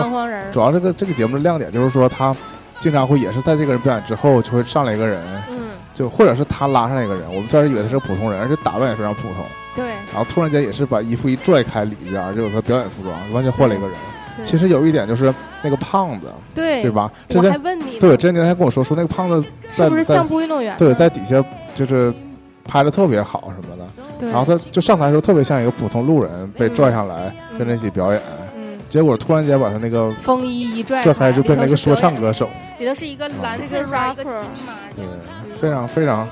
主，要这个这个节目的亮点就是说，他经常会也是在这个人表演之后，就会上来一个人，嗯，就或者是他拉上来一个人，我们虽然以为他是普通人，而且打扮也非常普通，对然后突然间也是把衣服一拽开，里边就有他表演服装，完全换了一个人。对，其实有一点就是那个胖子，对对？吧？之前问你，对，之前您还跟我说说那个胖子是不是相扑运动员？对在底下就是拍的特别好什么的，然后他就上台的时候特别像一个普通路人被拽上来嗯。跟着一起表演，嗯，结果突然间把他那个风衣一拽拽开就变成一个说唱歌，手，里头是一个蓝色的，一个 rapper 金马对，，非常非常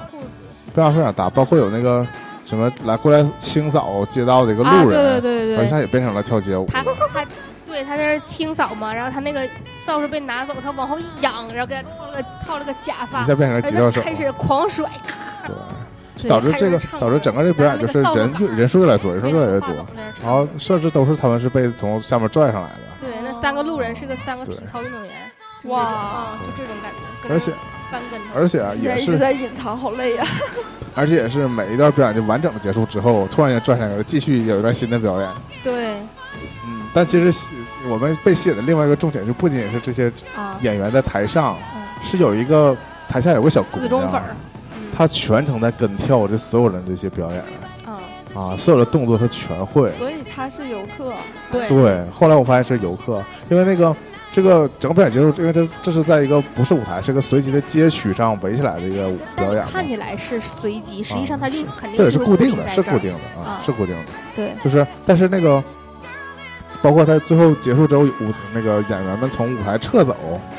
非常非常大，包括有那个什么来过来清扫街道的一个路人，好对对对对，像也变成了跳街舞。他他对他在那儿清扫嘛，然后他那个扫帚被拿走，他往后一仰，然后给他套了个套了个假发一，下变成了而吉他手，开始狂甩，对，对导致这个导致整个这表演就是人越人数越来越多，人数越来越多，然后设置都是他们是被从下面拽上来的，对，那三个路人是个三个体操运动员，哇就这种感觉，而且翻跟头，而且啊也是在一直在隐藏，好累呀。而且也是每一段表演就完整的结束之后，突然间拽上来了，继续有一段新的表演。对嗯，但其实吸我们被吸引的另外一个重点就不仅仅是这些啊，演员在台上，嗯是有一个台下有个小姑娘死忠粉，儿，嗯她全程在跟跳这所有人这些表演。啊，啊，所有的动作他全会。所以他是游客，对。对，后来我发现是游客，因为那个这个整个表演结束，因为这这是在一个不是舞台，是个随机的街区上围起来的一个表演。看起来是随机，实际上它就肯定对，是固定的，是固定的啊。啊，是固定的。对，就是，但是那个，包括他最后结束之后，舞那个演员们从舞台撤走，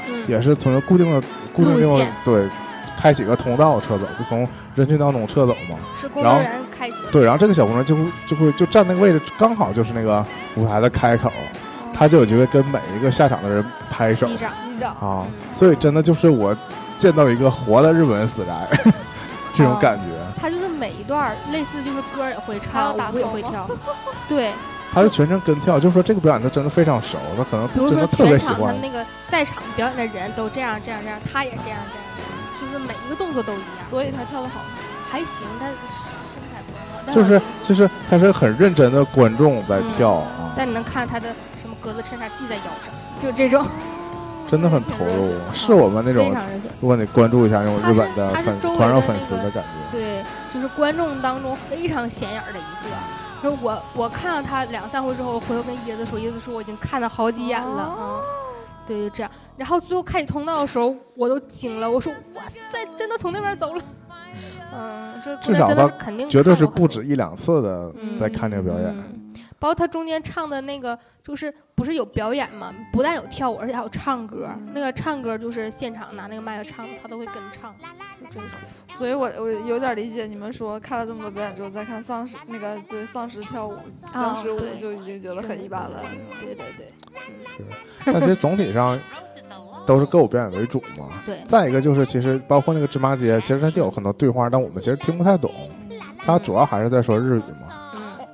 嗯，也是从一个固定的固定地方路线。对，开启个通道撤走，就从人群当中撤走嘛。是工然后作人员开启，对，然后这个小姑娘就会就会就站那个位置，刚好就是那个舞台的开口，她就有机会跟每一个下场的人拍手。机长，机长啊嗯，所以真的就是我见到一个活的日本人死宅 这种哦。感觉。他就是每一段类似就是歌也会唱，打光吗舞也会跳，对，他就全程跟跳，就是说这个表演他真的非常熟，他可能比如说真的特别全喜欢。场他那个在场表演的人都这样这样这样，他也这样这样，就是每一个动作都一样，所以他跳的好。还行，他身材不错，但就是就是他是很认真的观众在跳啊，但你能看他的什么格子衬衫系在腰上，就这种 真的很投入，是我们那种。如果你关注一下那种日本的粉周围狂热粉丝的感觉。对，就是观众当中非常显眼儿的一个。就是我，我看到他两三回之后，我回头跟椰子说，椰子说我已经看了好几眼了啊、哦对，就这样。然后最后开启通道的时候，我都惊了，我说哇塞，真的从那边走了。嗯，这至少真的是他肯定绝对是不止一两次的嗯在看这个表演。嗯包括他中间唱的那个，就是不是有表演嘛？不但有跳舞，而且还有唱歌。嗯那个唱歌就是现场拿那个麦克唱，他都会跟唱，就这种。所以我我有点理解你们说看了这么多表演之后再看丧尸那个对丧尸跳舞、僵尸舞就已经觉得很一般了。对对对但其实总体上都是歌舞表演为主嘛。对，再一个就是，其实包括那个芝麻街，其实它就有很多对话，但我们其实听不太懂。它主要还是在说日语嘛。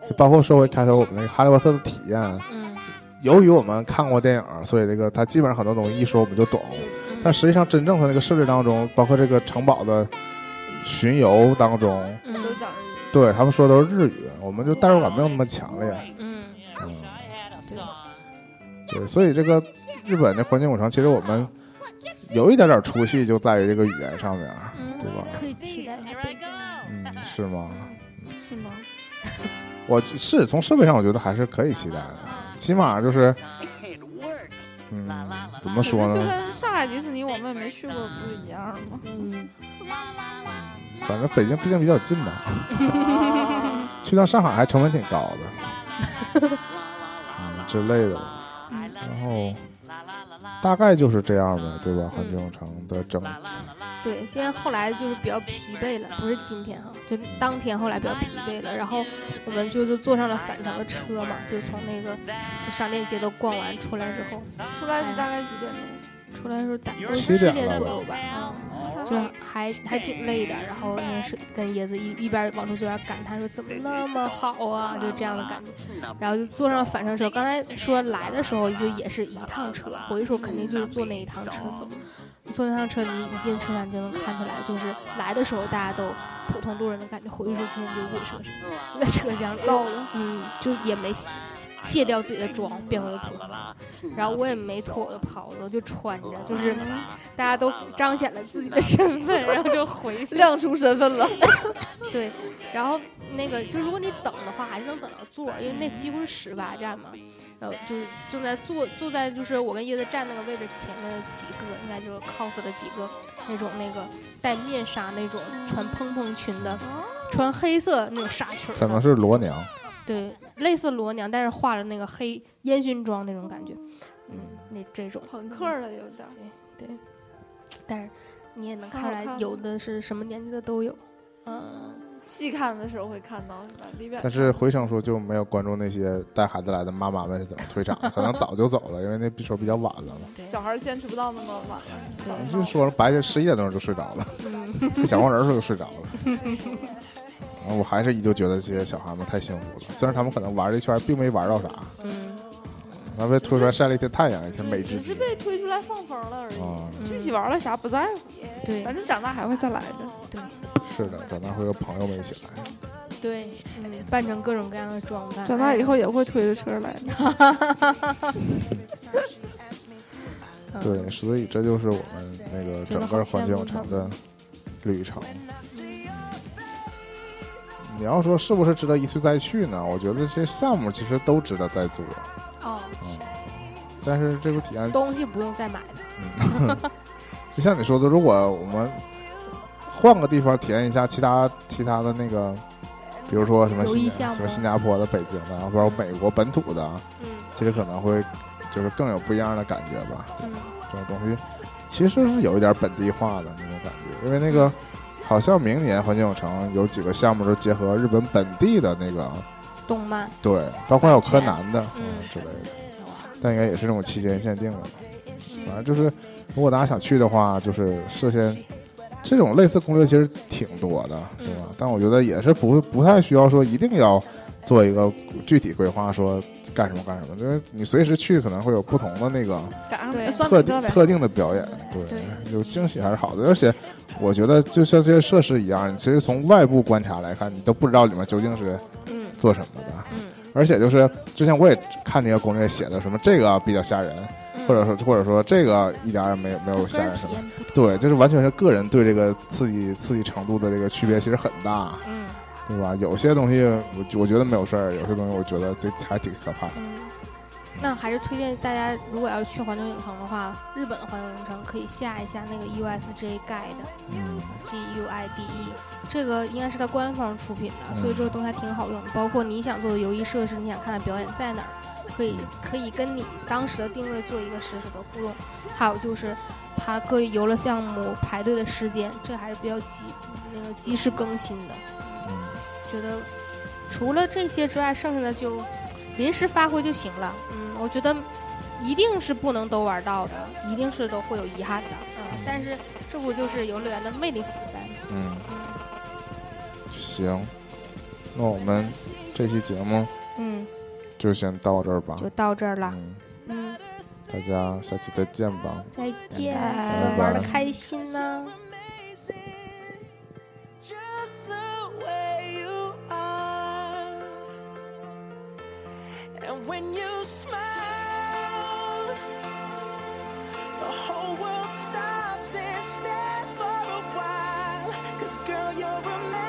嗯就包括说回开头我们那个哈利波特的体验，嗯由于我们看过电影，所以这个它基本上很多东西一说我们就懂。嗯。但实际上真正它那个设置当中，包括这个城堡的巡游当中，嗯。对他们说的都是日语，我们就代入感没有那么强烈。嗯，嗯，对，所以这个日本的环境影城，其实我们有一点点出戏，就在于这个语言上面，嗯对吧？可以期待一下。嗯，是吗？我是从设备上，我觉得还是可以期待的，起码就是，嗯，怎么说呢就呢？跟上海迪士尼我们也没去过，不是一样吗？嗯，反正北京毕竟比较近嘛，啊 去趟上海还成本挺高的，嗯之类的。然后大概就是这样呗，对吧？环球影城的整对，现在后来就是比较疲惫了，不是今天哈，就当天后来比较疲惫了，然后我们就是坐上了返程的车嘛，就从那个就商店街都逛完出来之后，出来是大概几点钟？出来的时候大概七七点左右吧，嗯，就还还挺累的。然后那是跟椰子一一边往出坐，一边感叹说怎么那么好啊，就这样的感觉。然后就坐上了返程车。刚才说来的时候就也是一趟车，回的时候肯定就是坐那一趟车走。坐那趟车，你一进车站就能看出来，就是来的时候大家都普通路人的感觉，回去的时候就是牛鬼蛇神，就在车厢里，嗯，就也没卸卸掉自己的妆，变回了普通人。然后我也没脱我的袍子，我就穿着，就是大家都彰显了自己的身份，然后就回去。亮出身份了。对，然后那个就如果你等的话，还是能等到座儿，因为那几乎是十八站嘛。然后就是正在坐坐在就是我跟叶子站那个位置前面的几个，应该就是 cos 了几个那种那个戴面纱那种穿蓬蓬裙的，穿黑色那种纱裙可能，是罗娘，对，类似罗娘，但是化了那个黑烟熏妆那种感觉，嗯，那这种朋克的有点儿。对，但是你也能看出来，有的是什么年纪的都有，嗯。细看的时候会看到是吧？里边但是回声说就没有关注那些带孩子来的妈妈们是怎么退场的，可能早就走了，因为那时候比较晚了嘛。对，小孩儿坚持不到那么晚了。就说了白天十一点钟就睡着了，嗯，跟小黄人时候就睡着了。我还是依旧觉得这些小孩们太幸福了，虽然他们可能玩了一圈并没玩到啥，嗯，然后被推出来晒了一天太阳，一天美滋滋只是被推出来放风了而已。啊。具体玩了啥不在乎，对反正长大还会再来的。是的，长大会和朋友们一起来。对，嗯，扮成各种各样的装扮。长大以后也会推着车来的。嗯，对，所以这就是我们那个整个环球影城的旅程。你要说是不是值得一去再去呢？我觉得这些项目其实都值得再做，哦，嗯。但是这个体验，东西不用再买了。嗯，就像你说的，如果我们换个地方体验一下其他其他的那个，比如说什么新什么新加坡的、北京的，或者美国本土的，嗯。其实可能会就是更有不一样的感觉吧。嗯。这种东西其实是有一点本地化的那种感觉，因为那个好像明年环球影城有几个项目是结合日本本地的那个，动漫，对，包括还有柯南的嗯之类的，但应该也是这种期间限定的。反正就是，如果大家想去的话，就是事先这种类似攻略其实挺多的，是吧？但我觉得也是不不太需要说一定要做一个具体规划，说干什么干什么，就是你随时去可能会有不同的那个特特定的表演，对，有惊喜还是好的。而且我觉得就像这些设施一样，你其实从外部观察来看，你都不知道里面究竟是嗯做什么的。嗯，而且就是之前我也看这个攻略写的什么这个比较吓人，嗯或者说或者说这个一点也没有没有吓人人什么。对，就是完全是个人对这个刺激刺激程度的这个区别其实很大，嗯对吧？有些东西我我觉得没有事儿，有些东西我觉得这还挺可怕。嗯，那还是推荐大家，如果要是去环球影城的话，日本的环球影城可以下一下那个 USJ Guide。嗯 G U I D E，这个应该是它官方出品的，嗯所以这个东西还挺好用的。包括你想做的游艺设施，你想看的表演在哪儿，可以可以跟你当时的定位做一个实时的互动。还有就是它各游乐项目排队的时间，这还是比较及那个及时更新的。嗯觉得除了这些之外，剩下的就临时发挥就行了。嗯，我觉得一定是不能都玩到的，一定是都会有遗憾的。嗯，但是这不就是游乐园的魅力所在吗？嗯，嗯。行，那我们这期节目嗯，就先到这儿吧。就到这儿了。嗯，嗯，大家下期再见吧。再见，拜拜玩的开心呢。And when you smile, the whole world stops and stares for a while. Cause girl, you're amazing.